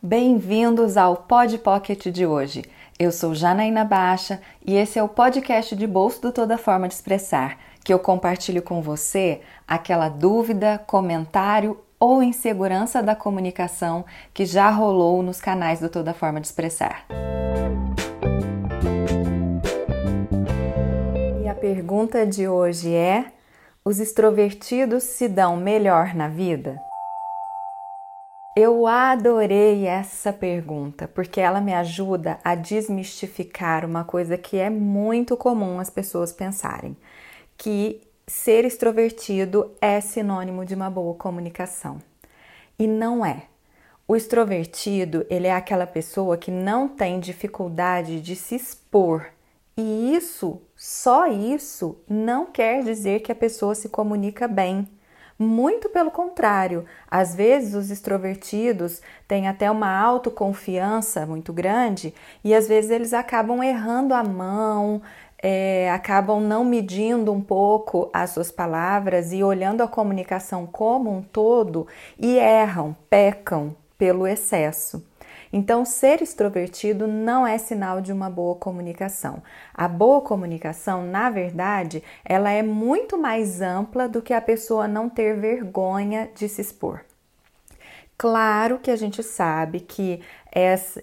Bem-vindos ao Pod Pocket de hoje. Eu sou Janaína Baixa e esse é o podcast de bolso do Toda Forma de Expressar, que eu compartilho com você aquela dúvida, comentário ou insegurança da comunicação que já rolou nos canais do Toda Forma de Expressar. E a pergunta de hoje é: os extrovertidos se dão melhor na vida? Eu adorei essa pergunta porque ela me ajuda a desmistificar uma coisa que é muito comum as pessoas pensarem, que ser extrovertido é sinônimo de uma boa comunicação. E não é. O extrovertido, ele é aquela pessoa que não tem dificuldade de se expor. E isso, só isso, não quer dizer que a pessoa se comunica bem. Muito pelo contrário, às vezes os extrovertidos têm até uma autoconfiança muito grande e às vezes eles acabam errando a mão, é, acabam não medindo um pouco as suas palavras e olhando a comunicação como um todo e erram, pecam pelo excesso. Então, ser extrovertido não é sinal de uma boa comunicação. A boa comunicação, na verdade, ela é muito mais ampla do que a pessoa não ter vergonha de se expor. Claro que a gente sabe que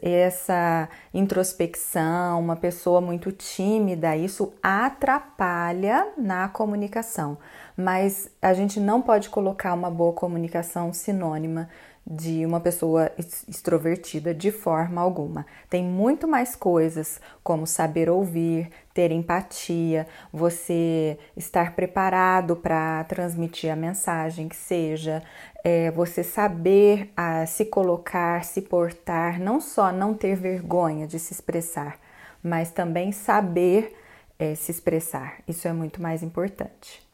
essa introspecção, uma pessoa muito tímida, isso atrapalha na comunicação, mas a gente não pode colocar uma boa comunicação sinônima de uma pessoa extrovertida de forma alguma. Tem muito mais coisas, como saber ouvir, ter empatia, você estar preparado para transmitir a mensagem que seja, é, você saber a, ah, se colocar, se portar, não só não ter vergonha de se expressar, mas também saber é, se expressar. Isso é muito mais importante.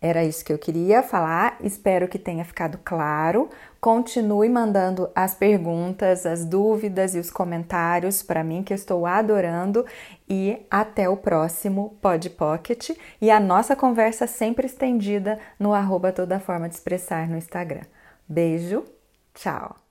Era isso que eu queria falar, espero que tenha ficado claro. Continue mandando as perguntas, as dúvidas e os comentários para mim, que eu estou adorando. E até o próximo Pod Pocket e a nossa conversa sempre estendida no arroba toda forma de expressar no Instagram. Beijo, tchau!